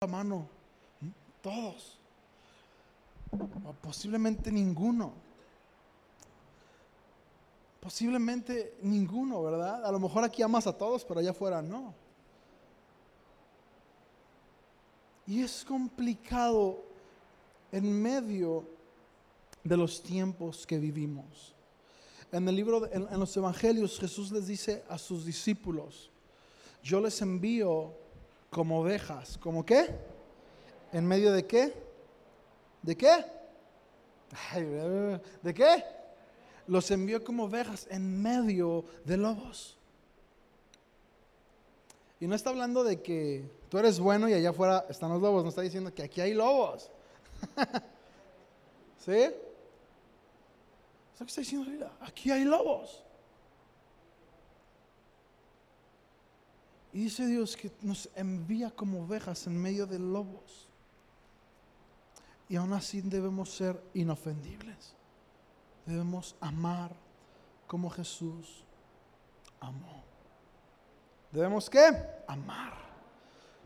la mano. Todos. O posiblemente ninguno. Posiblemente ninguno, ¿verdad? A lo mejor aquí amas a todos, pero allá afuera no. Y es complicado en medio de los tiempos que vivimos. En el libro, en, en los evangelios, Jesús les dice a sus discípulos, yo les envío como ovejas, ¿como qué? ¿En medio de qué? ¿De qué? ¿De qué? Los envió como ovejas en medio de lobos. Y no está hablando de que tú eres bueno y allá afuera están los lobos, no está diciendo que aquí hay lobos. ¿Sí? ¿Eso que está diciendo? Aquí hay lobos. Y dice Dios que nos envía como ovejas en medio de lobos. Y aún así debemos ser inofendibles. Debemos amar como Jesús amó. ¿Debemos qué? Amar.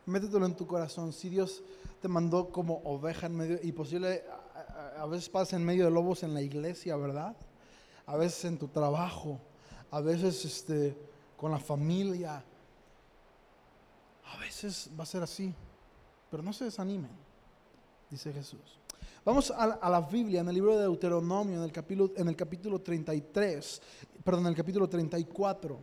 Métetelo en tu corazón. Si Dios te mandó como oveja en medio, y posible, a, veces pasa en medio de lobos en la iglesia, ¿verdad? A veces en tu trabajo, a veces este, con la familia. A veces va a ser así, pero no se desanimen, dice Jesús. Vamos a, la Biblia, en el libro de Deuteronomio, en el capítulo, en el capítulo 33, perdón, en el capítulo 34.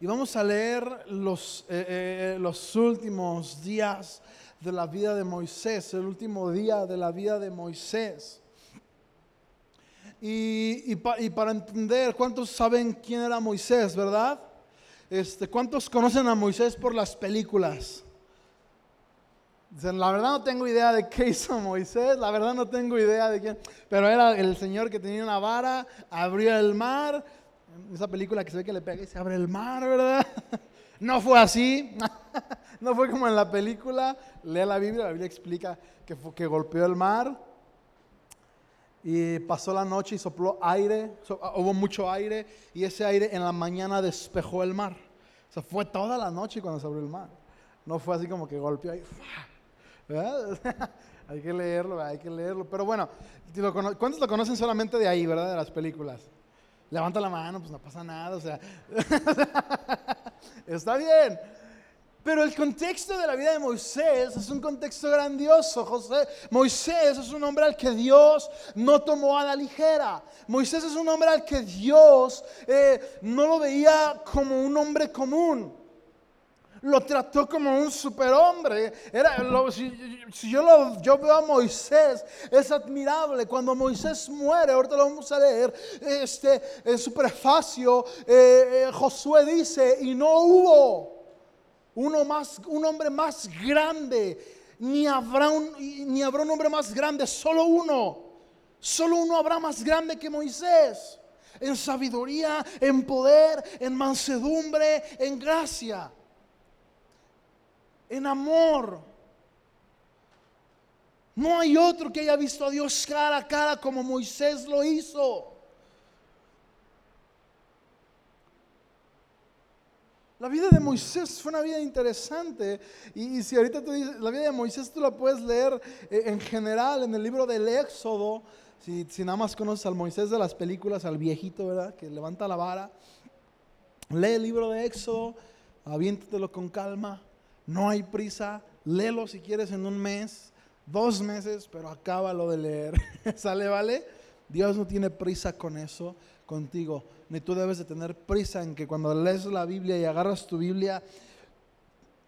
Y vamos a leer los, eh, eh, los últimos días de la vida de Moisés, el último día de la vida de Moisés. Y, y, para entender, ¿cuántos saben quién era Moisés, verdad? Este, ¿Cuántos conocen a Moisés por las películas? Dicen, la verdad no tengo idea de qué hizo Moisés, la verdad no tengo idea de quién, pero era el señor que tenía una vara, abrió el mar, esa película que se ve que le pega y se abre el mar, ¿verdad? No fue así, no fue como en la película, lee la Biblia, la Biblia explica que, fue, que golpeó el mar y pasó la noche y sopló aire, so, hubo mucho aire y ese aire en la mañana despejó el mar. O sea, fue toda la noche cuando se abrió el mar. No fue así como que golpeó ahí. hay que leerlo, hay que leerlo. Pero bueno, ¿cuántos lo conocen solamente de ahí, verdad? De las películas. Levanta la mano, pues no pasa nada, o sea, está bien. Pero el contexto de la vida de Moisés es un contexto grandioso. José, Moisés es un hombre al que Dios no tomó a la ligera. Moisés es un hombre al que Dios eh, no lo veía como un hombre común lo trató como un superhombre. Era, lo, si, si yo, lo, yo, veo a Moisés, es admirable. Cuando Moisés muere, ahorita lo vamos a leer, este, en su prefacio, eh, eh, Josué dice, y no hubo uno más, un hombre más grande, ni habrá, un, ni habrá un hombre más grande, solo uno. Solo uno habrá más grande que Moisés. En sabiduría, en poder, en mansedumbre, en gracia en amor. No hay otro que haya visto a Dios cara a cara como Moisés lo hizo. La vida de Moisés fue una vida interesante y, y si ahorita tú dices, la vida de Moisés tú la puedes leer eh, en general en el libro del Éxodo, si, si nada más conoces al Moisés de las películas, al viejito, ¿verdad? Que levanta la vara, lee el libro de Éxodo, aviéntatelo con calma, no hay prisa, léelo si quieres en un mes, dos meses, pero acábalo de leer. ¿Sale, vale? Dios no tiene prisa con eso contigo, ni tú debes de tener prisa en que cuando lees la Biblia y agarras tu Biblia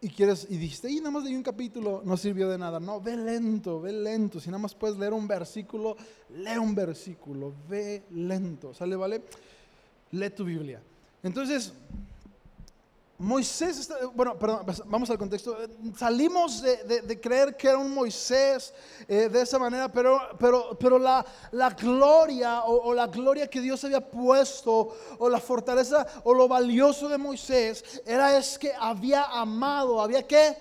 y quieres y dijiste, y nada más leí un capítulo, no sirvió de nada. No, ve lento, ve lento. Si nada más puedes leer un versículo, lee un versículo, ve lento. ¿Sale, vale? Lee tu Biblia. Entonces, Moisés, está, bueno, perdón, vamos al contexto. Salimos de, de, creer que era un Moisés eh, de esa manera, pero, pero, pero la, la gloria o, o, la gloria que Dios había puesto, o la fortaleza o lo valioso de Moisés, era es que había amado, había que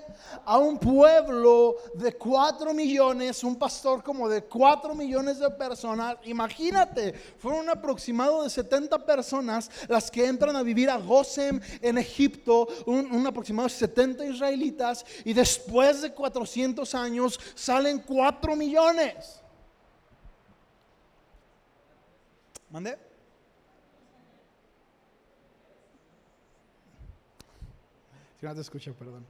a un pueblo de cuatro millones, un pastor como de cuatro millones de personas. Imagínate, fueron un aproximado de 70 personas las que entran a vivir a Gosem en Egipto un, un aproximado de 70 israelitas, y después de 400 años salen 4 millones. ¿Mande? Si no te escuché, perdón.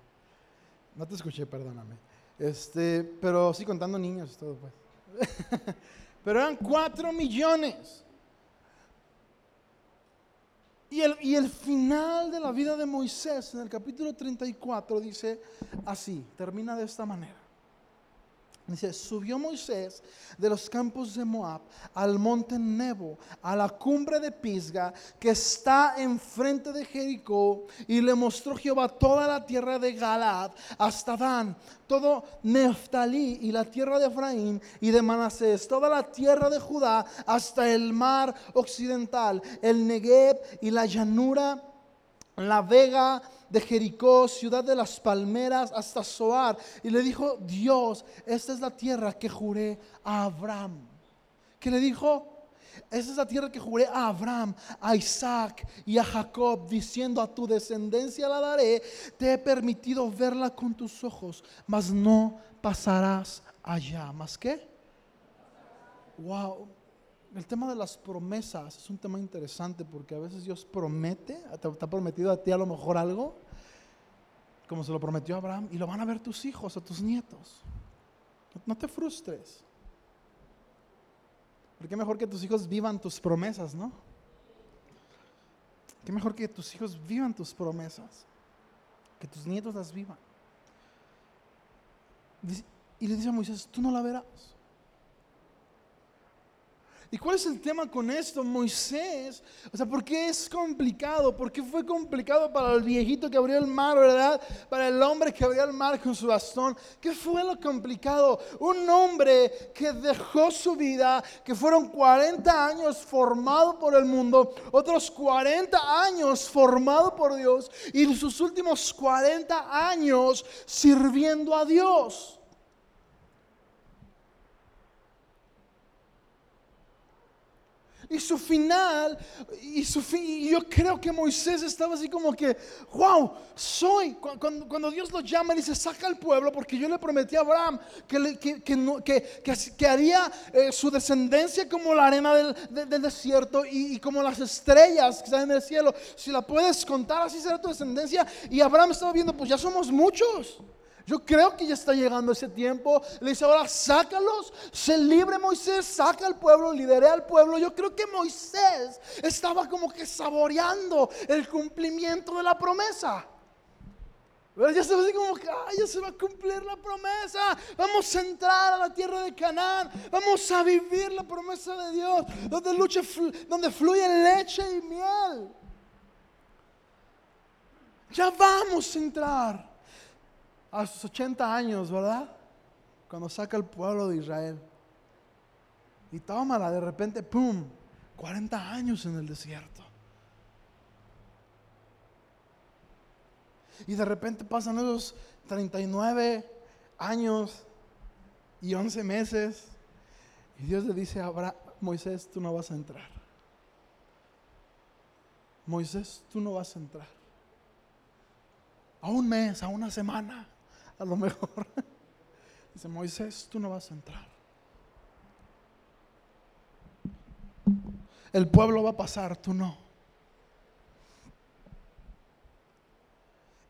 No te escuché, perdóname. Este, pero sí contando niños y todo, pues. pero eran 4 millones. Y el, y el final de la vida de Moisés en el capítulo 34 dice así, termina de esta manera. Dice, subió Moisés de los campos de Moab al monte Nebo, a la cumbre de Pisga, que está enfrente de Jericó, y le mostró Jehová toda la tierra de Galaad hasta Dan, todo Neftalí y la tierra de Efraín y de Manasés, toda la tierra de Judá hasta el mar occidental, el Negev y la llanura la vega de Jericó, ciudad de las palmeras, hasta Zoar. Y le dijo, Dios, esta es la tierra que juré a Abraham. ¿Qué le dijo? Esta es la tierra que juré a Abraham, a Isaac y a Jacob, diciendo a tu descendencia la daré. Te he permitido verla con tus ojos, mas no pasarás allá. ¿Más qué? Wow el tema de las promesas es un tema interesante porque a veces Dios promete, te, ha prometido a ti a lo mejor algo, como se lo prometió Abraham, y lo van a ver tus hijos o tus nietos. No te frustres. Porque mejor que tus hijos vivan tus promesas, ¿no? Qué mejor que tus hijos vivan tus promesas, que tus nietos las vivan. Y le dice a Moisés, tú no la verás. ¿Y cuál es el tema con esto? Moisés, o sea, ¿por qué es complicado? ¿Por qué fue complicado para el viejito que abrió el mar, verdad? Para el hombre que abrió el mar con su bastón. ¿Qué fue lo complicado? Un hombre que dejó su vida, que fueron 40 años formado por el mundo, otros 40 años formado por Dios y sus últimos 40 años sirviendo a Dios. Y su final, y, su y yo creo que Moisés estaba así como que, wow, soy. Cuando, cuando Dios lo llama, dice, saca al pueblo, porque yo le prometí a Abraham que, que, que, que haría eh, su descendencia como la arena del, del, desierto y, y, como las estrellas que están en el cielo. Si la puedes contar, así será tu descendencia. Y Abraham estaba viendo, pues ya somos muchos. Yo creo que ya está llegando ese tiempo. Le dice ahora, sácalos, se libre Moisés, saca al pueblo, lidere al pueblo. Yo creo que Moisés estaba como que saboreando el cumplimiento de la promesa. Ya se va así como que ya se va a cumplir la promesa. Vamos a entrar a la tierra de Canaán. Vamos a vivir la promesa de Dios. Donde, donde fluye leche y miel. Ya vamos a entrar a sus 80 años, ¿verdad? Cuando saca el pueblo de Israel. Y tómala, de repente, ¡pum! 40 años en el desierto. Y de repente pasan esos 39 años y 11 meses. Y Dios le dice a Moisés, tú no vas a entrar. Moisés, tú no vas a entrar. A un mes, a una semana a lo mejor. Dice, Moisés, tú no vas a entrar. El pueblo va a pasar, tú no.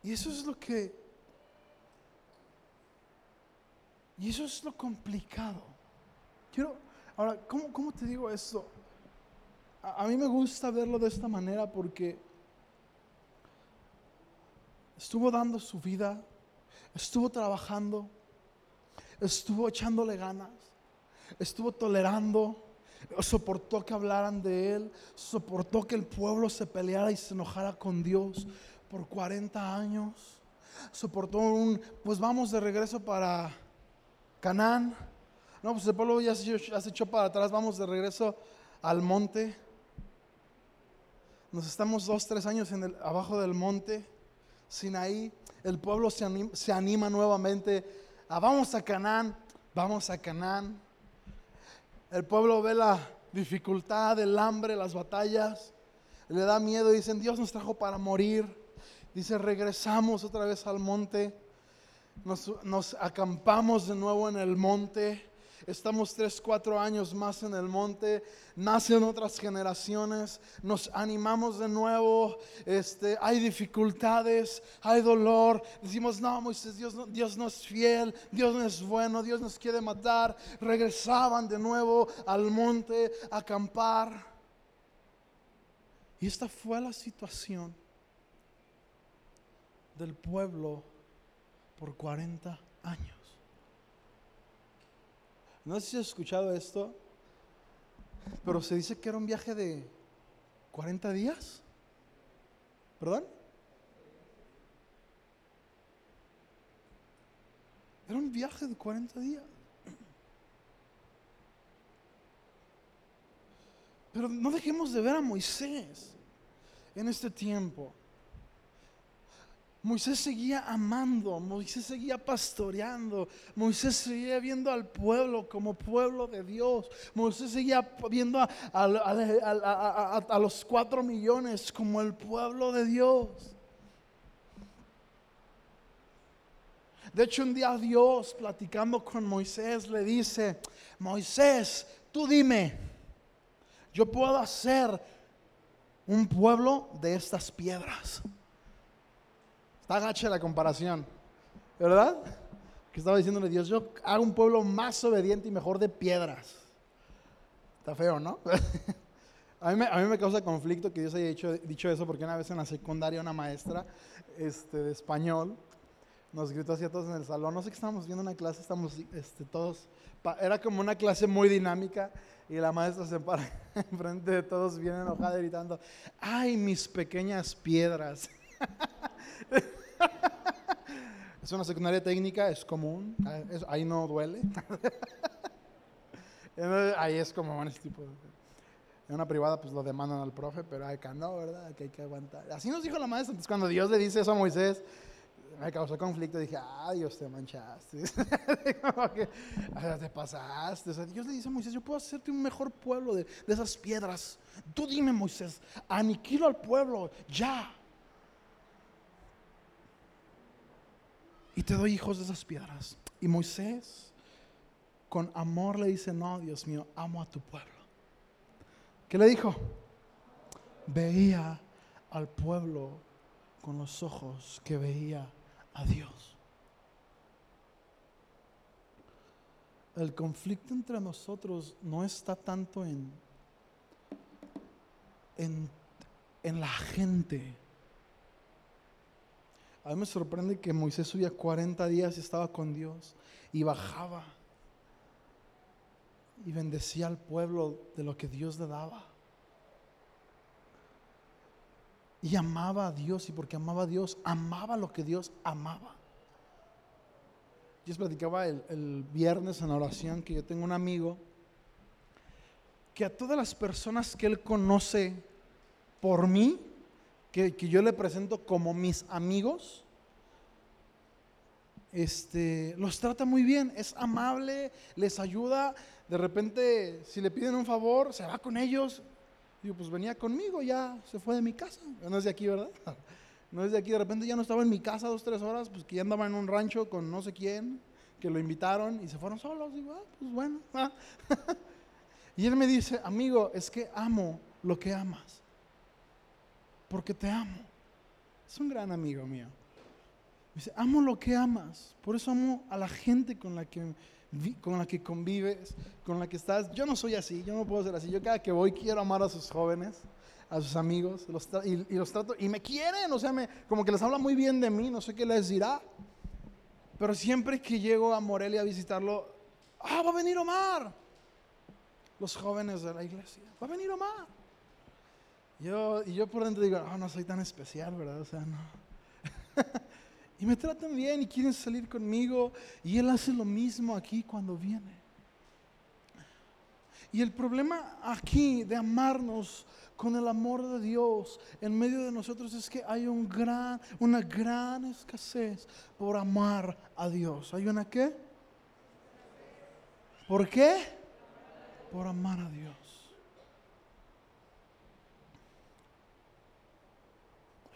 Y eso es lo que... Y eso es lo complicado. Quiero, ahora, ¿cómo, cómo te digo esto? A, a mí me gusta verlo de esta manera porque estuvo dando su vida estuvo trabajando, estuvo echándole ganas, estuvo tolerando, soportó que hablaran de él, soportó que el pueblo se peleara y se enojara con Dios por 40 años, soportó un, pues vamos de regreso para Canaán, no, pues el pueblo ya se, echó para atrás, vamos de regreso al monte, nos estamos dos, tres años en el, abajo del monte, Sinaí, el pueblo se anima, se anima nuevamente a vamos a Canaán, vamos a Canaán. El pueblo ve la dificultad, el hambre, las batallas, le da miedo dicen, Dios nos trajo para morir. Dice, regresamos otra vez al monte, nos, nos acampamos de nuevo en el monte, estamos tres, cuatro años más en el monte, nacen otras generaciones, nos animamos de nuevo, este, hay dificultades, hay dolor, decimos, no, Moisés, Dios no, Dios no es fiel, Dios no es bueno, Dios nos quiere matar, regresaban de nuevo al monte a acampar. Y esta fue la situación del pueblo por 40 años. No sé si has escuchado esto, pero se dice que era un viaje de 40 días. ¿Perdón? Era un viaje de 40 días. Pero no dejemos de ver a Moisés en este tiempo. Moisés seguía amando, Moisés seguía pastoreando, Moisés seguía viendo al pueblo como pueblo de Dios, Moisés seguía viendo a, a, los cuatro millones como el pueblo de Dios. De hecho, un día Dios, platicando con Moisés, le dice, Moisés, tú dime, yo puedo hacer un pueblo de estas piedras. Está gacha la comparación, ¿verdad? Que estaba diciéndole Dios, yo hago un pueblo más obediente y mejor de piedras. Está feo, ¿no? a, mí me, causa conflicto que Dios haya dicho, dicho, eso porque una vez en la secundaria una maestra este, de español nos gritó así a todos en el salón, no sé qué estábamos viendo una clase, estamos este, todos, era como una clase muy dinámica y la maestra se para enfrente de todos bien enojada gritando, ay mis pequeñas piedras. es una secundaria técnica, es común, ah, ahí no duele. ahí es como ese tipo de... En una privada pues lo demandan al profe, pero acá no, ¿verdad? Que hay que aguantar. Así nos dijo la maestra. Entonces cuando Dios le dice eso a Moisés, me causó conflicto. Dije, ah, Dios, te manchaste. Ah, te pasaste. Dios le dice a Moisés, yo puedo hacerte un mejor pueblo de, de esas piedras. Tú dime, Moisés, aniquilo al pueblo, ya. Y te doy hijos de esas piedras. Y Moisés, con amor, le dice, no, Dios mío, amo a tu pueblo. ¿Qué le dijo? Veía al pueblo con los ojos que veía a Dios. El conflicto entre nosotros no está tanto en, en, en la gente a mí me sorprende que Moisés subía 40 días y estaba con Dios y bajaba y bendecía al pueblo de lo que Dios le daba. Y amaba a Dios y porque amaba a Dios, amaba lo que Dios amaba. Yo les platicaba el, el viernes en la oración que yo tengo un amigo que a todas las personas que él conoce por mí, que, yo le presento como mis amigos, este, los trata muy bien, es amable, les ayuda. De repente, si le piden un favor, se va con ellos. Digo, pues venía conmigo, ya se fue de mi casa. No es de aquí, ¿verdad? No es de aquí. De repente ya no estaba en mi casa dos, tres horas, pues que ya andaba en un rancho con no sé quién, que lo invitaron y se fueron solos. Digo, ah, pues bueno. y él me dice, amigo, es que amo lo que amas porque te amo. Es un gran amigo mío. Dice, amo lo que amas, por eso amo a la gente con la que con la que convives, con la que estás. Yo no soy así, yo no puedo ser así. Yo cada que voy quiero amar a sus jóvenes, a sus amigos, y, los trato, y me quieren, o sea, me, como que les habla muy bien de mí, no sé qué les dirá. Pero siempre que llego a Morelia a visitarlo, ah, va a venir Omar. Los jóvenes de la iglesia, va a venir Omar. Yo, y yo por dentro digo, oh, no soy tan especial, ¿verdad? O sea, no. y me tratan bien y quieren salir conmigo. Y Él hace lo mismo aquí cuando viene. Y el problema aquí de amarnos con el amor de Dios en medio de nosotros es que hay un gran, una gran escasez por amar a Dios. ¿Hay una qué? ¿Por qué? Por amar a Dios.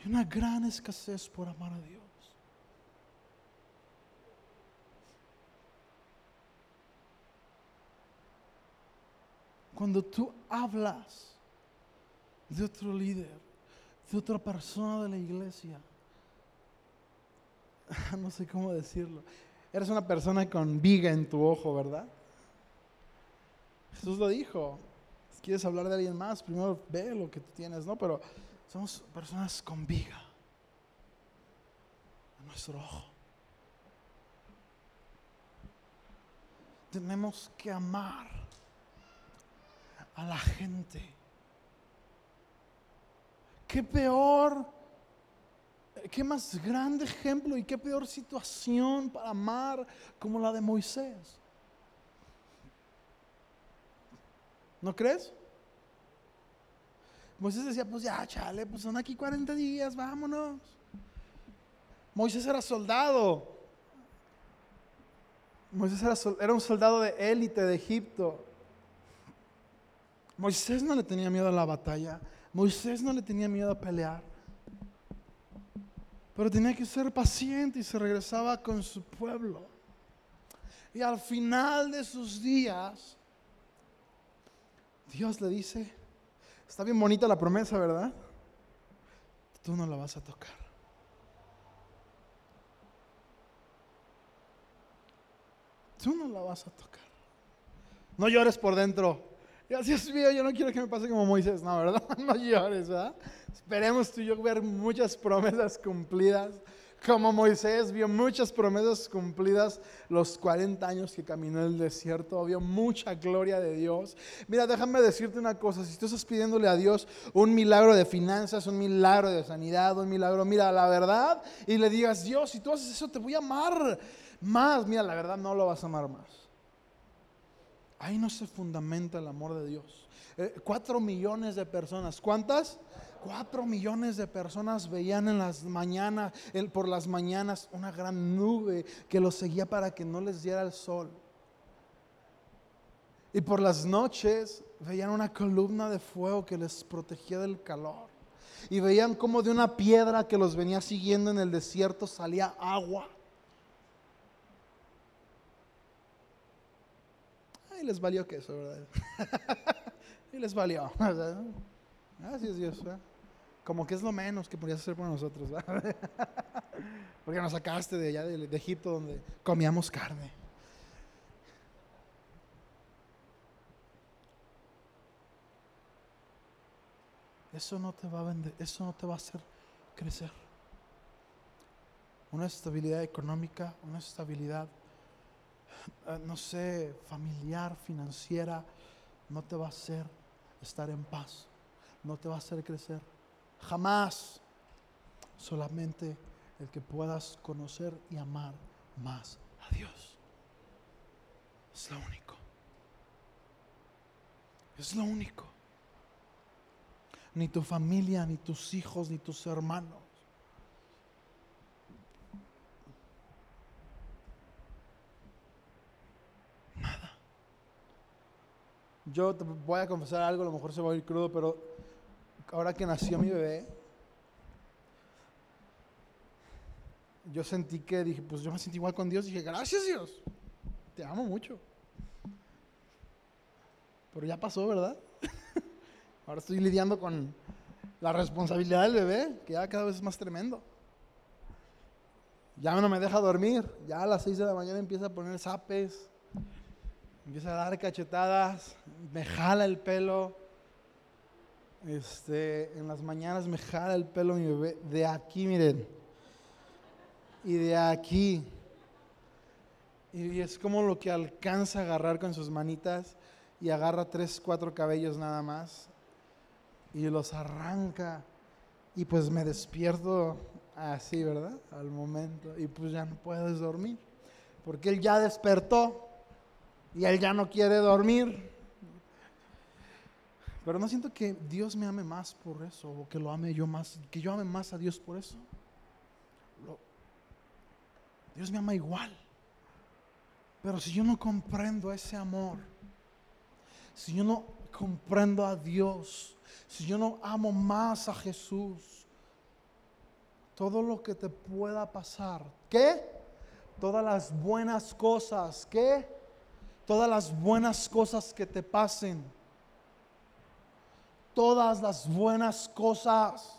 Hay una gran escasez por amar a Dios. Cuando tú hablas de otro líder, de otra persona de la iglesia, no sé cómo decirlo, eres una persona con viga en tu ojo, ¿verdad? Jesús lo dijo. Quieres hablar de alguien más, primero ve lo que tú tienes, ¿no? Pero somos personas con viga en nuestro ojo. Tenemos que amar a la gente. Qué peor, qué más grande ejemplo y qué peor situación para amar como la de Moisés. ¿No crees? Moisés decía, pues ya, chale, pues son aquí 40 días, vámonos. Moisés era soldado. Moisés era, un soldado de élite de Egipto. Moisés no le tenía miedo a la batalla. Moisés no le tenía miedo a pelear. Pero tenía que ser paciente y se regresaba con su pueblo. Y al final de sus días, Dios le dice, está bien bonita la promesa, ¿verdad? Tú no la vas a tocar. Tú no la vas a tocar. No llores por dentro. Dios mío, yo no quiero que me pase como Moisés. No, ¿verdad? No llores, ¿verdad? Esperemos tú y yo ver muchas promesas cumplidas como Moisés vio muchas promesas cumplidas los 40 años que caminó en el desierto, vio mucha gloria de Dios. Mira, déjame decirte una cosa, si tú estás pidiéndole a Dios un milagro de finanzas, un milagro de sanidad, un milagro, mira, la verdad, y le digas, Dios, si tú haces eso, te voy a amar más, mira, la verdad no lo vas a amar más. Ahí no se fundamenta el amor de Dios. Eh, cuatro millones de personas, ¿cuántas? Cuatro millones de personas veían en las mañanas, por las mañanas, una gran nube que los seguía para que no les diera el sol. Y por las noches veían una columna de fuego que les protegía del calor. Y veían como de una piedra que los venía siguiendo en el desierto salía agua. Ay, les valió que eso, ¿verdad? y les valió. Es Dios. ¿verdad? Como que es lo menos que podías hacer por nosotros, porque nos sacaste de allá de, Egipto donde comíamos carne. Eso no te va a vender, eso no te va a hacer crecer. Una estabilidad económica, una estabilidad, eh, no sé, familiar, financiera, no te va a hacer estar en paz, no te va a hacer crecer. Jamás. Solamente el que puedas conocer y amar más a Dios. Es lo único. Es lo único. Ni tu familia, ni tus hijos, ni tus hermanos. Nada. Yo te voy a confesar algo, a lo mejor se va a ir crudo, pero ahora que nació mi bebé, yo sentí que dije, pues yo me sentí igual con Dios. Dije, gracias Dios, te amo mucho. Pero ya pasó, ¿verdad? Ahora estoy lidiando con la responsabilidad del bebé, que ya cada vez es más tremendo. Ya no me deja dormir. Ya a las 6 de la mañana empieza a poner zapes, empieza a dar cachetadas, me jala el pelo. Este, en las mañanas me jala el pelo mi bebé. De aquí, miren. Y de aquí. Y es como lo que alcanza a agarrar con sus manitas. Y agarra tres, cuatro cabellos nada más. Y los arranca. Y pues me despierto así, ¿verdad? Al momento. Y pues ya no puedes dormir. Porque él ya despertó. Y él ya no quiere dormir. Pero no siento que Dios me ame más por eso, o que lo ame yo más, que yo ame más a Dios por eso. Dios me ama igual. Pero si yo no comprendo ese amor, si yo no comprendo a Dios, si yo no amo más a Jesús, todo lo que te pueda pasar. ¿Qué? Todas las buenas cosas. ¿Qué? Todas las buenas cosas que te pasen. Todas las buenas cosas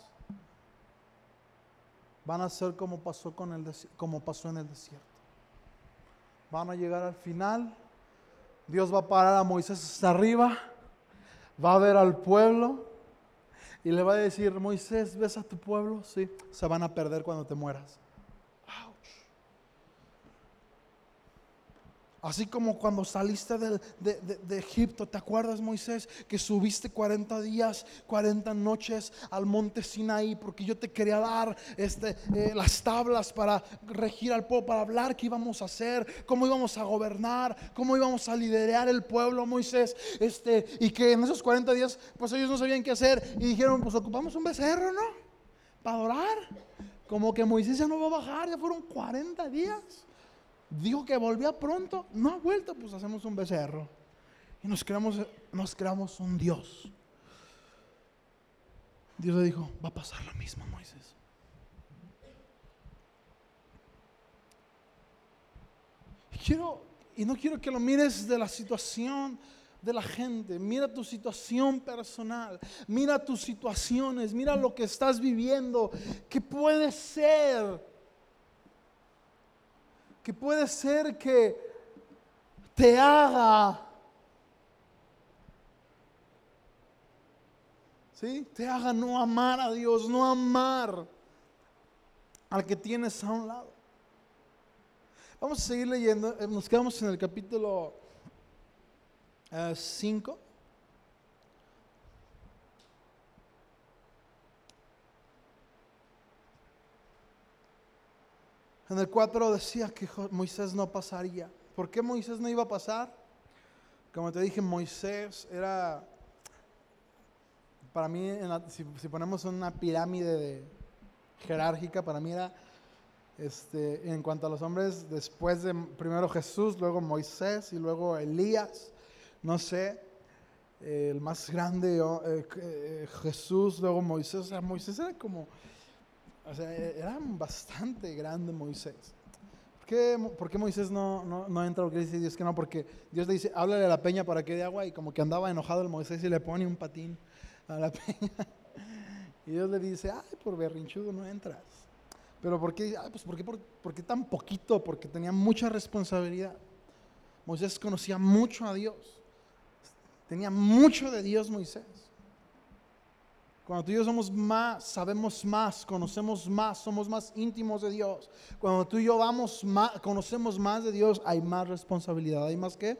van a ser como pasó, con el, como pasó en el desierto. Van a llegar al final. Dios va a parar a Moisés hasta arriba. Va a ver al pueblo y le va a decir, Moisés, ¿ves a tu pueblo? Sí, se van a perder cuando te mueras. Así como cuando saliste de, Egipto, ¿te acuerdas Moisés? Que subiste 40 días, 40 noches al monte Sinaí porque yo te quería dar este, eh, las tablas para regir al pueblo, para hablar qué íbamos a hacer, cómo íbamos a gobernar, cómo íbamos a liderar el pueblo, Moisés. Este, y que en esos 40 días, pues ellos no sabían qué hacer y dijeron, pues ocupamos un becerro, ¿no? Para adorar. Como que Moisés ya no va a bajar, ya fueron 40 días. Dijo que volvía pronto, no ha vuelto, pues hacemos un becerro. Y nos creamos, nos creamos un Dios. Dios le dijo, va a pasar lo mismo, Moisés. Quiero, y no quiero que lo mires de la situación de la gente, mira tu situación personal, mira tus situaciones, mira lo que estás viviendo, que puede ser que puede ser que te haga, ¿sí? Te haga no amar a Dios, no amar al que tienes a un lado. Vamos a seguir leyendo, eh, nos quedamos en el capítulo 5. Eh, En el 4 decía que Moisés no pasaría. ¿Por qué Moisés no iba a pasar? Como te dije, Moisés era, para mí, si, ponemos una pirámide jerárquica, para mí era, este, en cuanto a los hombres, después de primero Jesús, luego Moisés y luego Elías, no sé, el más grande eh, eh, Jesús, luego Moisés, o sea, Moisés era como o sea, e-, era bastante grande Moisés. ¿Por qué, Moisés no, no, no, entra lo que dice Dios que no? Porque Dios le dice, háblale a la peña para que dé agua y como que andaba enojado el Moisés y le pone un patín a la peña. Y Dios le dice, ay, por berrinchudo no entras. Pero ¿por qué? pues ¿por qué, por qué tan poquito? Porque tenía mucha responsabilidad. Moisés conocía mucho a Dios. Tenía mucho de Dios Moisés. Cuando tú y yo somos más, sabemos más, conocemos más, somos más íntimos de Dios. Cuando tú y yo vamos más, conocemos más de Dios, hay más responsabilidad. ¿Hay más que?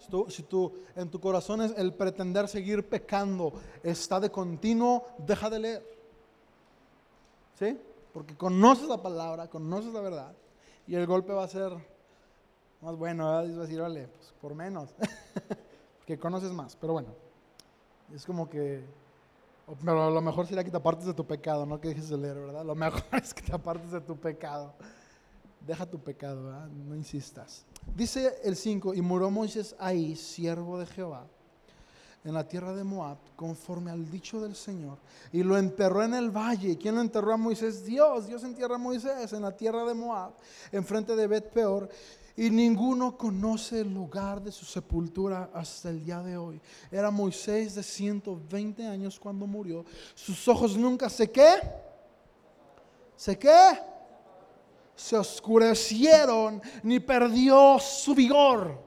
Si tú, si tú en tu corazón es el pretender seguir pecando, está de continuo, deja de leer. ¿Sí? Porque conoces la palabra, conoces la verdad. Y el golpe va a ser más bueno. ¿verdad? Y a decir, vale, pues por menos. que conoces más. Pero bueno, es como que pero lo mejor sería que te apartes de tu pecado, no que dejes de leer, ¿verdad? Lo mejor es que te apartes de tu pecado. Deja tu pecado, ¿verdad? No insistas. Dice el 5, y murió Moisés ahí, siervo de Jehová, en la tierra de Moab, conforme al dicho del Señor, y lo enterró en el valle. ¿Quién lo enterró a Moisés? Dios. Dios entierra a Moisés en la tierra de Moab, enfrente de Bet Peor y ninguno conoce el lugar de su sepultura hasta el día de hoy. Era Moisés de 120 años cuando murió. Sus ojos nunca se qué? ¿Se qué? Se oscurecieron ni perdió su vigor.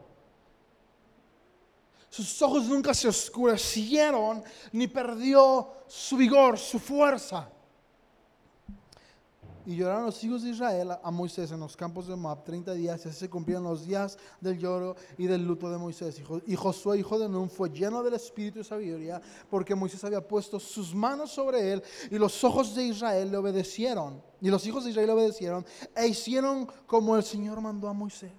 Sus ojos nunca se oscurecieron ni perdió su vigor, su fuerza. Y lloraron los hijos de Israel a Moisés en los campos de Moab 30 días, y así se cumplieron los días del lloro y del luto de Moisés. Y Josué, hijo de Nun, fue lleno del espíritu y sabiduría, porque Moisés había puesto sus manos sobre él, y los ojos de Israel le obedecieron. Y los hijos de Israel le obedecieron, e hicieron como el Señor mandó a Moisés.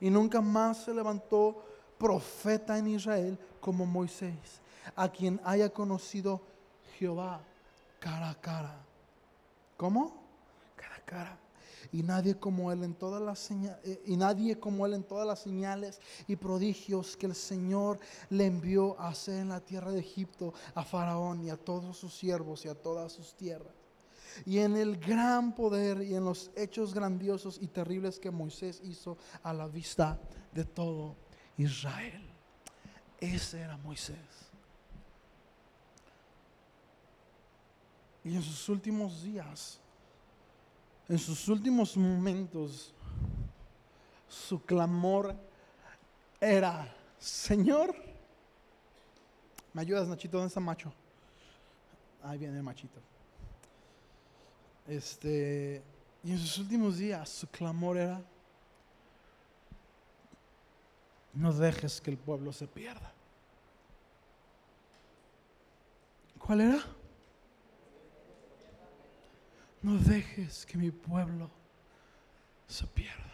Y nunca más se levantó profeta en Israel como Moisés, a quien haya conocido Jehová cara a cara. ¿Cómo? Cara. Y nadie como él en todas las señales, eh, y nadie como él en todas las señales y prodigios que el Señor le envió a hacer en la tierra de Egipto a Faraón y a todos sus siervos y a todas sus tierras. y en el gran poder y en los hechos grandiosos y terribles que Moisés hizo a la vista de todo Israel. Ese era Moisés. Y en sus últimos días, en sus últimos momentos, su clamor era, Señor, ¿me ayudas Nachito? ¿Dónde está Macho? Ahí viene el Machito. Este, y en sus últimos días su clamor era, no dejes que el pueblo se pierda. ¿Cuál era? No dejes que mi pueblo se pierda.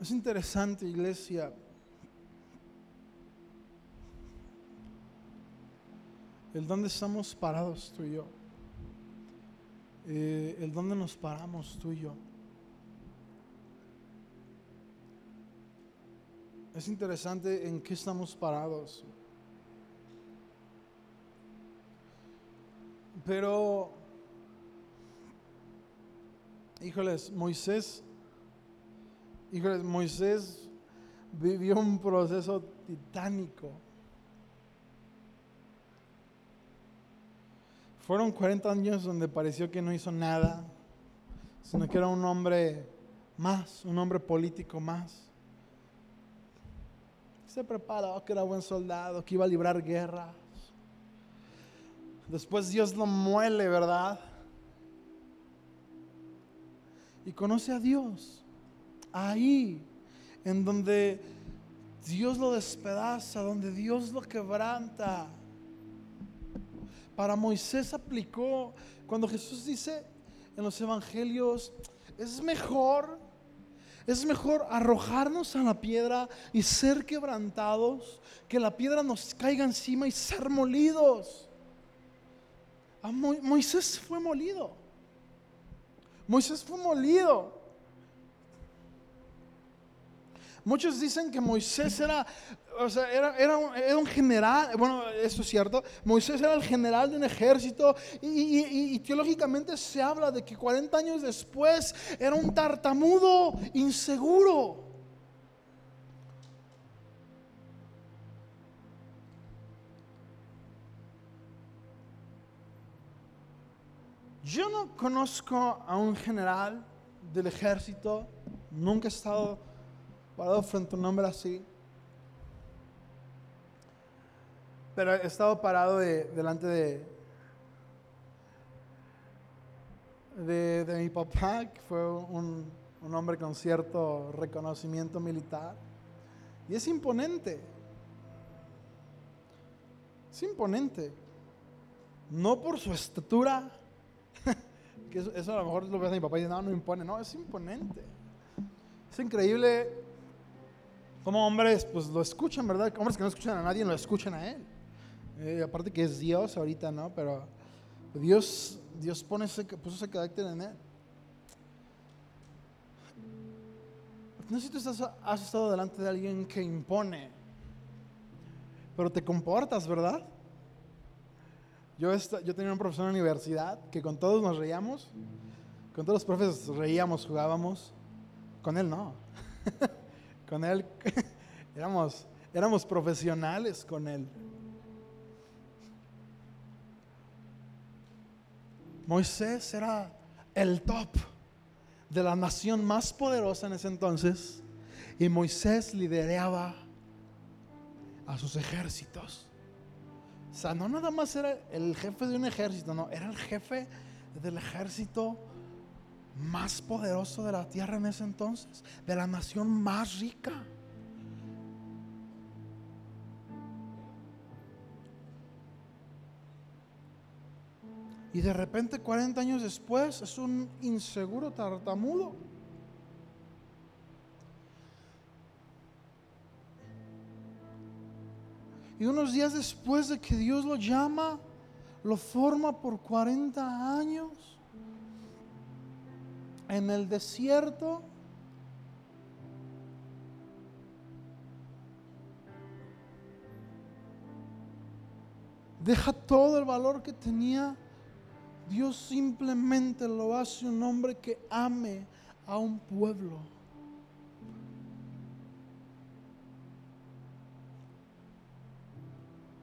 Es interesante, iglesia. El dónde estamos parados tú y yo. Eh, el dónde nos paramos tú y yo. Es interesante en qué estamos parados. Pero, híjoles, Moisés, híjoles, Moisés vivió un proceso titánico. Fueron 40 años donde pareció que no hizo nada, sino que era un hombre más, un hombre político más. Se preparó que era buen soldado, que iba a librar guerras. Después Dios lo muele, ¿verdad? Y conoce a Dios. Ahí, en donde Dios lo despedaza, donde Dios lo quebranta. Para Moisés aplicó, cuando Jesús dice en los evangelios, es mejor, es mejor arrojarnos a la piedra y ser quebrantados, que la piedra nos caiga encima y ser molidos. A Moisés fue molido. Moisés fue molido. Muchos dicen que Moisés era, o sea, era, un, general, bueno, eso es cierto, Moisés era el general de un ejército y, teológicamente se habla de que 40 años después era un tartamudo inseguro. Yo no conozco a un general del ejército, nunca he estado parado frente a un hombre así. Pero he estado parado delante de, de, mi papá, que fue un, un hombre con cierto reconocimiento militar. Y es imponente. Es imponente. No por su estatura, que eso, a lo mejor lo ves a mi papá y dice, no, no impone, no, es imponente. Es increíble como hombres, pues lo escuchan, ¿verdad? Hombres que no escuchan a nadie, lo escuchan a Él. Eh, aparte que es Dios ahorita, ¿no? Pero Dios, Dios pone ese, puso ese carácter en Él. No sé si tú has estado delante de alguien que impone, pero te comportas, ¿verdad? Yo, yo tenía un profesor en la universidad que con todos nos reíamos, con todos los profes reíamos, jugábamos, con él no. Con él éramos, éramos profesionales con él. Moisés era el top de la nación más poderosa en ese entonces y Moisés lideraba a sus ejércitos. O sea, no nada más era el jefe de un ejército, no, era el jefe del ejército más poderoso de la tierra en ese entonces, de la nación más rica. Y de repente 40 años después es un inseguro tartamudo. Y unos días después de que Dios lo llama, lo forma por 40 años en el desierto. Deja todo el valor que tenía Dios simplemente lo hace un hombre que ame a un pueblo.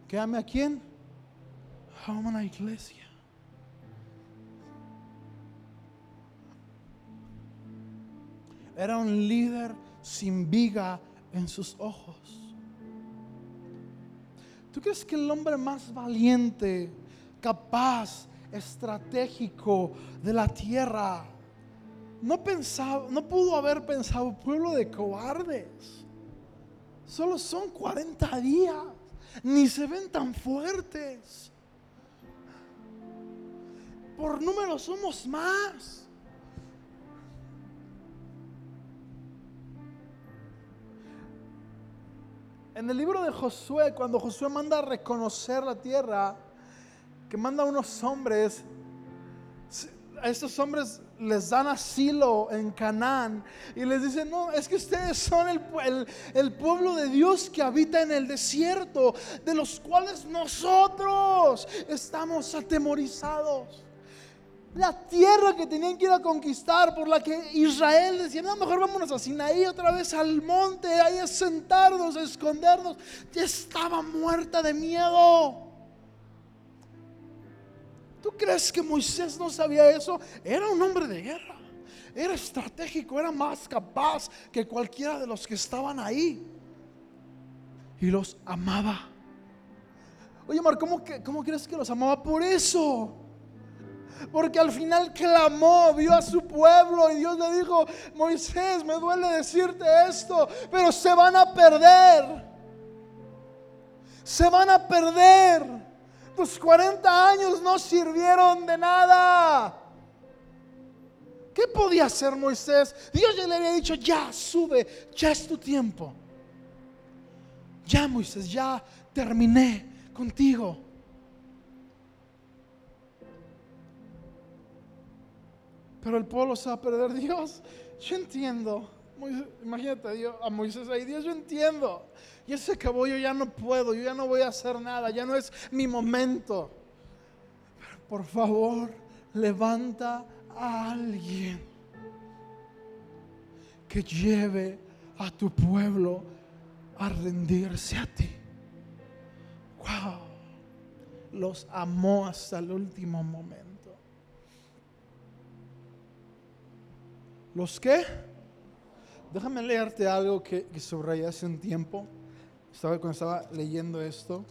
¿Que ame a quién? A una iglesia. Era un líder sin viga en sus ojos. ¿Tú crees que el hombre más valiente, capaz, estratégico de la tierra no pensaba, no pudo haber pensado pueblo de cobardes? Solo son 40 días, ni se ven tan fuertes. Por número somos más. En el libro de Josué, cuando Josué manda a reconocer la tierra, que manda unos hombres, a estos hombres les dan asilo en Canaán y les dicen, no, es que ustedes son el, el, pueblo de Dios que habita en el desierto, de los cuales nosotros estamos atemorizados la tierra que tenían que ir a conquistar, por la que Israel decía, no, mejor vámonos a Sinaí otra vez al monte, ahí a sentarnos, a escondernos. Ya estaba muerta de miedo. ¿Tú crees que Moisés no sabía eso? Era un hombre de guerra, era estratégico, era más capaz que cualquiera de los que estaban ahí. Y los amaba. Oye, Mar, ¿cómo, ¿cómo crees que los amaba? Por eso porque al final clamó, vio a su pueblo y Dios le dijo, Moisés, me duele decirte esto, pero se van a perder. Se van a perder. Tus 40 años no sirvieron de nada. ¿Qué podía hacer Moisés? Dios ya le había dicho, ya sube, ya es tu tiempo. Ya Moisés, ya terminé contigo. Pero el pueblo se va a perder. Dios, yo entiendo. Imagínate a, Moisés ahí. Dios, yo entiendo. Ya se acabó, yo ya no puedo, yo ya no voy a hacer nada, ya no es mi momento. Pero por favor, levanta a alguien que lleve a tu pueblo a rendirse a ti. Wow. Los amó hasta el último momento. ¿Los qué? Déjame leerte algo que, que subrayé hace un tiempo. Estaba, cuando estaba leyendo esto.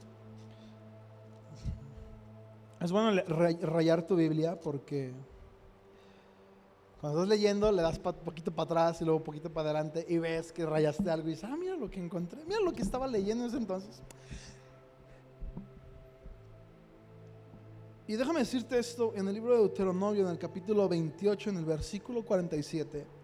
Es bueno rayar tu Biblia porque cuando estás leyendo le das poquito para atrás y luego poquito para adelante y ves que rayaste algo y dices, ah, mira lo que encontré, mira lo que estaba leyendo en ese entonces. Y déjame decirte esto en el libro de Deuteronomio, en el capítulo 28, en el versículo 47.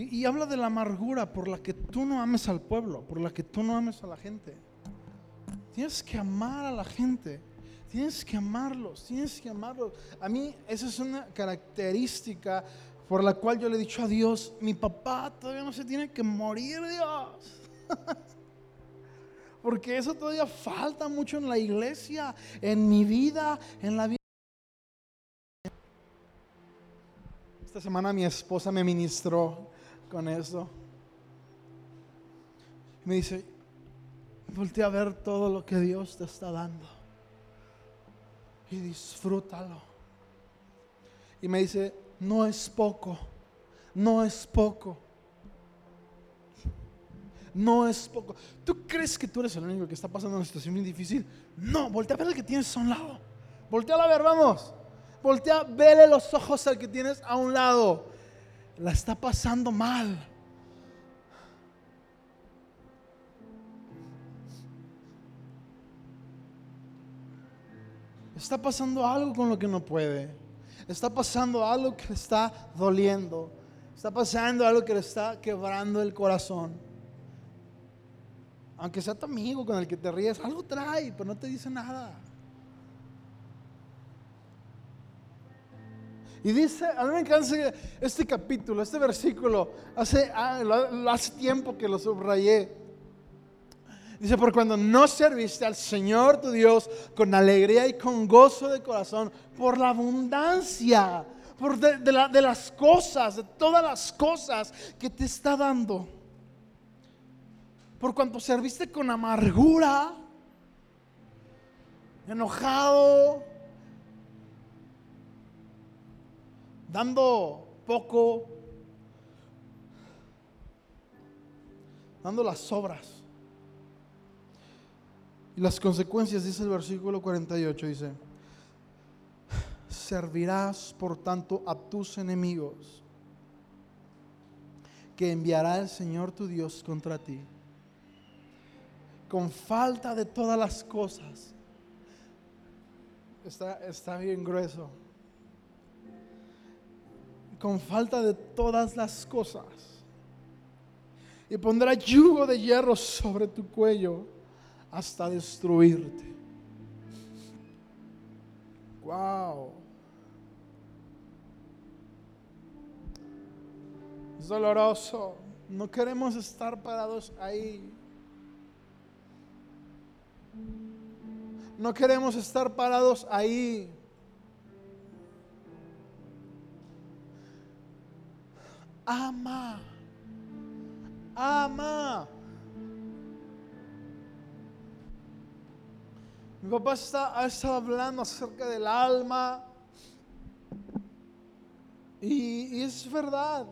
Y, habla de la amargura por la que tú no ames al pueblo, por la que tú no ames a la gente. Tienes que amar a la gente, tienes que amarlos, tienes que amarlos. A mí esa es una característica por la cual yo le he dicho a Dios, mi papá todavía no se tiene que morir, Dios. Porque eso todavía falta mucho en la iglesia, en mi vida, en la vida. Esta semana mi esposa me ministró con eso. Me dice, voltea a ver todo lo que Dios te está dando. Y disfrútalo. Y me dice, no es poco, no es poco no es poco. ¿Tú crees que tú eres el único que está pasando una situación muy difícil? No, voltea a ver al que tienes a un lado. Voltea a ver, vamos. Voltea, vele los ojos al que tienes a un lado. La está pasando mal. Está pasando algo con lo que no puede. Está pasando algo que le está doliendo. Está pasando algo que le está quebrando el corazón. Aunque sea tu amigo con el que te ríes, algo trae, pero no te dice nada. Y dice, a mí me encanta este capítulo, este versículo, hace, ah, hace tiempo que lo subrayé. Dice, por cuando no serviste al Señor tu Dios con alegría y con gozo de corazón, por la abundancia, por de, de las cosas, de todas las cosas que te está dando. Por cuanto serviste con amargura, enojado, dando poco, dando las obras. Y las consecuencias, dice el versículo 48, dice, servirás por tanto a tus enemigos, que enviará el Señor tu Dios contra ti, con falta de todas las cosas. Está, está bien grueso. Con falta de todas las cosas. Y pondrá yugo de hierro sobre tu cuello hasta destruirte. Wow. Es doloroso. No queremos estar parados ahí. No queremos estar parados ahí. Ama. Ama. Mi papá está, estado hablando acerca del alma. Y, es verdad.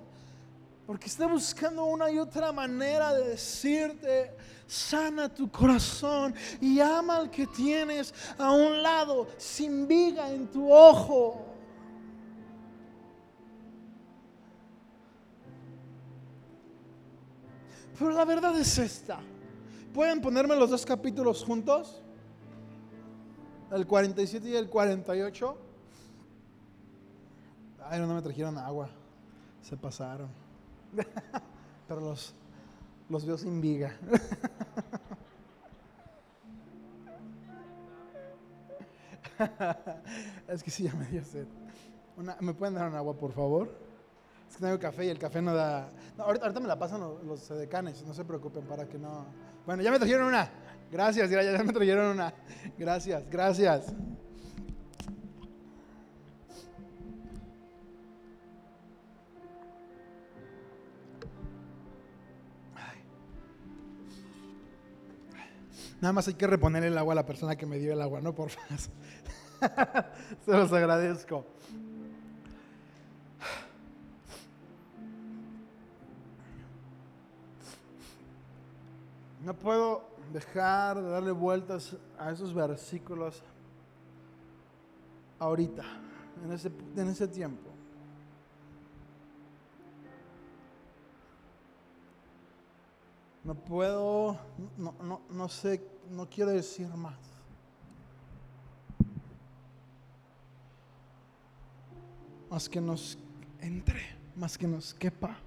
Porque está buscando una y otra manera de decirte, sana tu corazón y ama al que tienes a un lado, sin viga en tu ojo. Pero la verdad es esta. ¿Pueden ponerme los dos capítulos juntos? el 47 y el 48. Ay, no me trajeron agua. Se pasaron. Pero los, los veo sin viga. es que sí, ya me dio sed. ¿Me pueden dar un agua, por favor? Es que tengo café y el café no da. ahorita, me la pasan los, los decanes, no se preocupen para que no. Bueno, ya me trajeron una. Gracias, ya me trajeron una. Gracias, gracias. Nada más hay que reponer el agua a la persona que me dio el agua, ¿no? Por favor. Se los agradezco. No puedo dejar de darle vueltas a esos versículos ahorita, en ese, en ese tiempo. No puedo, no, no, no sé, no quiero decir más. Más que nos entre, más que nos quepa.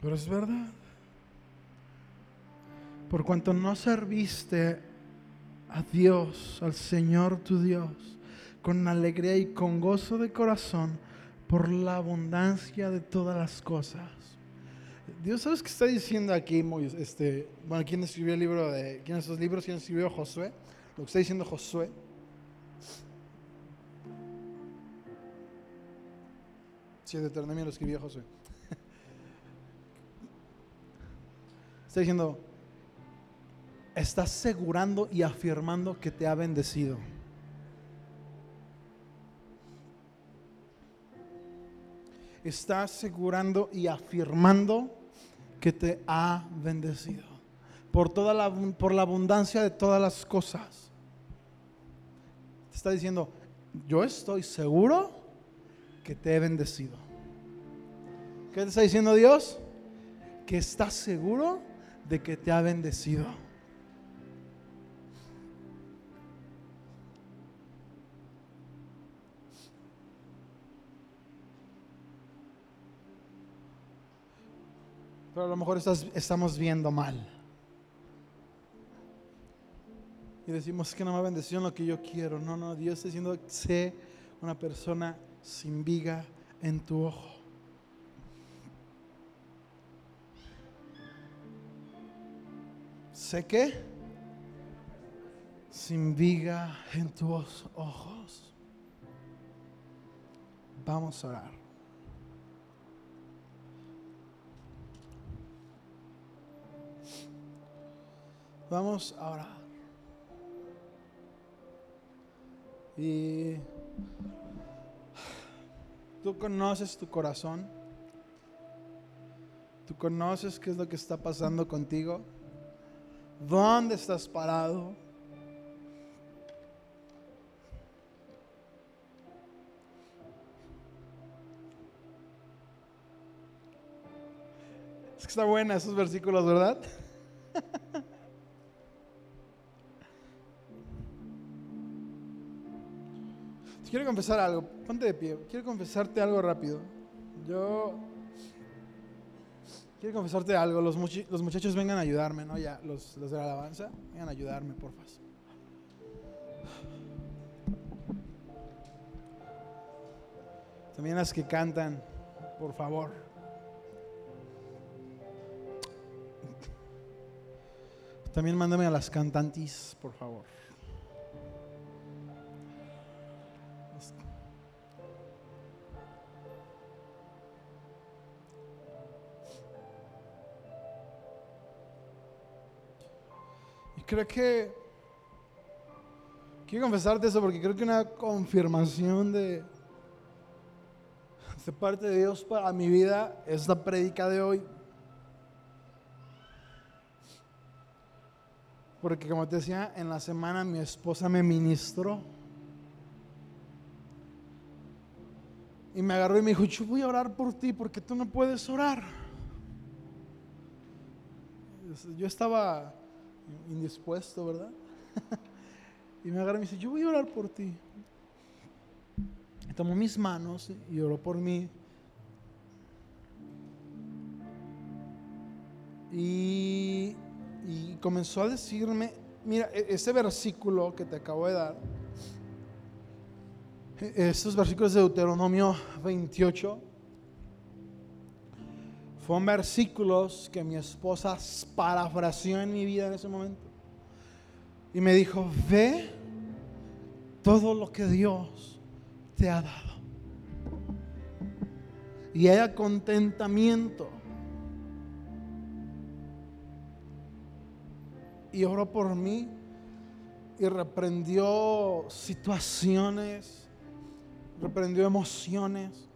Pero es verdad. Por cuanto no serviste a Dios, al Señor tu Dios, con alegría y con gozo de corazón, por la abundancia de todas las cosas. Dios, ¿sabes qué está diciendo aquí? Este, bueno, ¿quién escribió el libro de, quién esos libros? ¿Quién escribió Josué? Lo que está diciendo Josué. Sí, de Deuteronomio lo escribió Josué. Está diciendo, está asegurando y afirmando que te ha bendecido. Está asegurando y afirmando que te ha bendecido. Por, toda la, por la abundancia de todas las cosas. Está diciendo, yo estoy seguro que te he bendecido. ¿Qué te está diciendo Dios? Que estás seguro de que te ha bendecido. Pero a lo mejor estás, estamos viendo mal. Y decimos que no me bendición lo que yo quiero. No, no, Dios está diciendo, sé una persona sin viga en tu ojo. ¿Sé qué? Sin viga en tus ojos. Vamos a orar. Vamos a orar. Y tú conoces tu corazón. Tú conoces qué es lo que está pasando contigo. ¿Dónde estás parado? Es que está buena esos versículos, ¿verdad? Quiero confesar algo. Ponte de pie. Quiero confesarte algo rápido. Yo quiero confesarte algo. Los, los muchachos vengan a ayudarme, ¿no? Ya, los, de la alabanza, vengan a ayudarme, por favor. También las que cantan, por favor. También mándame a las cantantes, por favor. Creo que quiero confesarte eso porque creo que una confirmación de, de parte de Dios para mi vida es la predica de hoy. Porque como te decía, en la semana mi esposa me ministró. Y me agarró y me dijo, yo voy a orar por ti porque tú no puedes orar. Yo estaba indispuesto, ¿verdad? y me agarra y me dice, yo voy a orar por ti. Y tomó mis manos y oró por mí. Y, y comenzó a decirme, mira, e-, ese versículo que te acabo de dar, e-, estos versículos de Deuteronomio 28, fueron versículos que mi esposa parafraseó en mi vida en ese momento. Y me dijo, ve todo lo que Dios te ha dado. Y haya contentamiento. Y oró por mí y reprendió situaciones, reprendió emociones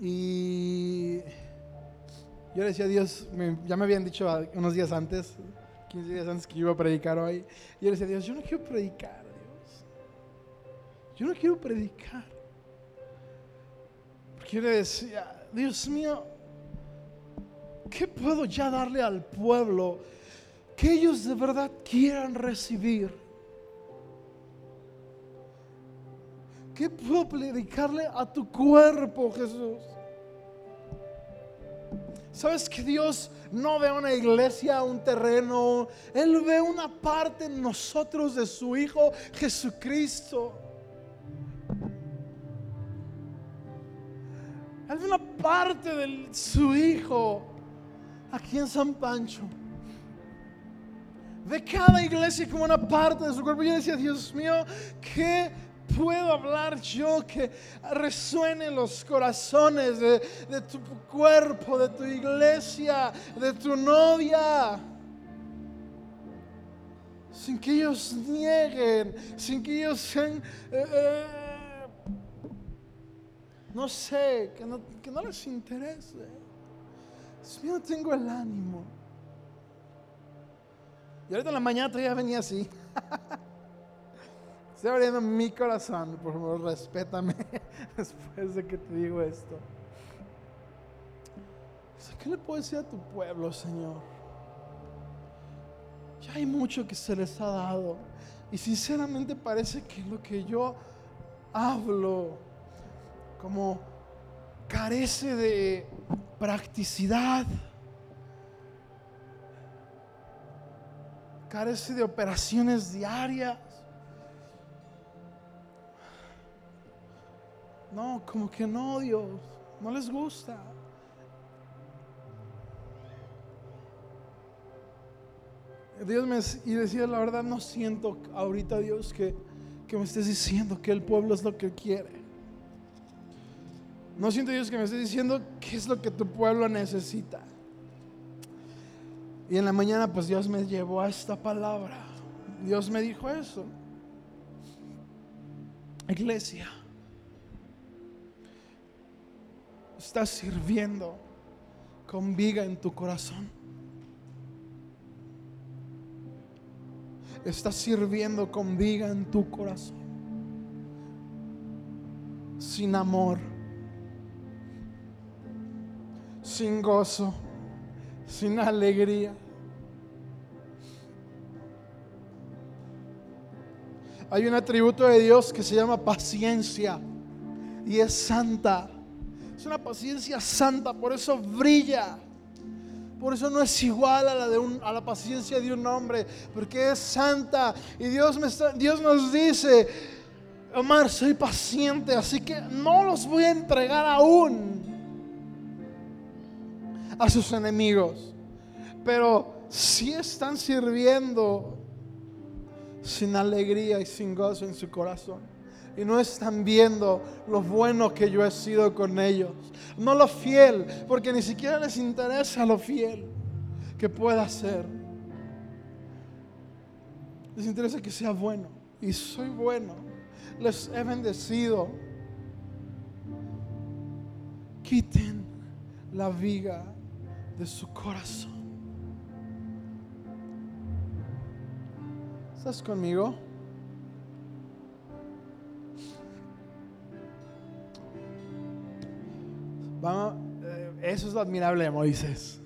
Y yo le decía a Dios, ya me habían dicho unos días antes, 15 días antes que iba a predicar hoy, yo le decía a Dios, yo no quiero predicar, Dios. Yo no quiero predicar. Porque yo le decía, Dios mío, ¿qué puedo ya darle al pueblo que ellos de verdad quieran recibir? ¿Qué puedo predicarle a tu cuerpo, Jesús? ¿Sabes que Dios no ve una iglesia, un terreno? Él ve una parte en nosotros de su Hijo Jesucristo. Él ve una parte de su Hijo aquí en San Pancho. Ve cada iglesia como una parte de su cuerpo. Yo decía, Dios mío, qué puedo hablar yo que resuene los corazones de, tu cuerpo, de tu iglesia, de tu novia? Sin que ellos nieguen, sin que ellos sean... Eh, eh, no sé, que no, no les interese. Yo tengo el ánimo. Y ahorita en la mañana todavía venía así. Estoy abriendo mi corazón, por favor, respétame después de que te digo esto. ¿Qué le puedo decir a tu pueblo, Señor? Ya hay mucho que se les ha dado. Y sinceramente parece que lo que yo hablo como carece de practicidad. carece de operaciones diarias. No, como que no, Dios, no les gusta. Dios me y decía, la verdad no siento ahorita, Dios, que, que me estés diciendo que el pueblo es lo que quiere. No siento, Dios, que me estés diciendo qué es lo que tu pueblo necesita. Y en la mañana, pues Dios me llevó a esta palabra. Dios me dijo eso. Iglesia, estás sirviendo con viga en tu corazón. Estás sirviendo con viga en tu corazón. Sin amor. Sin gozo. Sin alegría. Hay un atributo de Dios que se llama paciencia y es santa. Es una paciencia santa, por eso brilla. Por eso no es igual a la, de a la paciencia de un hombre, porque es santa. Y Dios, me Dios nos dice, Omar, soy paciente, así que no los voy a entregar aún a sus enemigos. Pero si están sirviendo sin alegría y sin gozo en su corazón. Y no están viendo lo bueno que yo he sido con ellos. No lo fiel, porque ni siquiera les interesa lo fiel que pueda ser. Les interesa que sea bueno. Y soy bueno. Les he bendecido. Quiten la viga de su corazón. ¿Estás conmigo? Eh, eso es lo admirable de Moisés.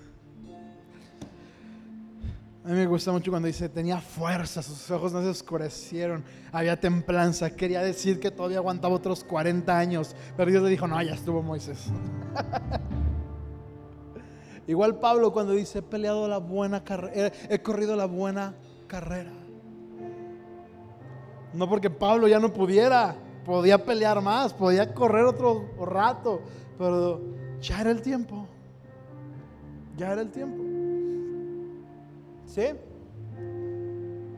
A mí me gusta mucho cuando dice, tenía fuerza, sus ojos no se oscurecieron, había templanza, quería decir que todavía aguantaba otros 40 años, pero Dios le dijo, no, ya estuvo Moisés. Igual Pablo cuando dice, he peleado la buena carrera, he corrido la buena carrera. No porque Pablo ya no pudiera, podía pelear más, podía correr otro rato, pero ya era el tiempo. Ya era el tiempo. ¿Sí?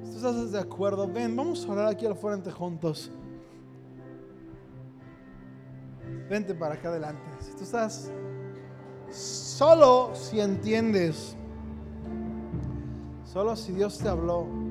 ¿Tú estás de acuerdo? Ven, vamos a orar aquí al frente juntos. Vente para acá adelante. Si tú estás solo si entiendes, solo si Dios te habló.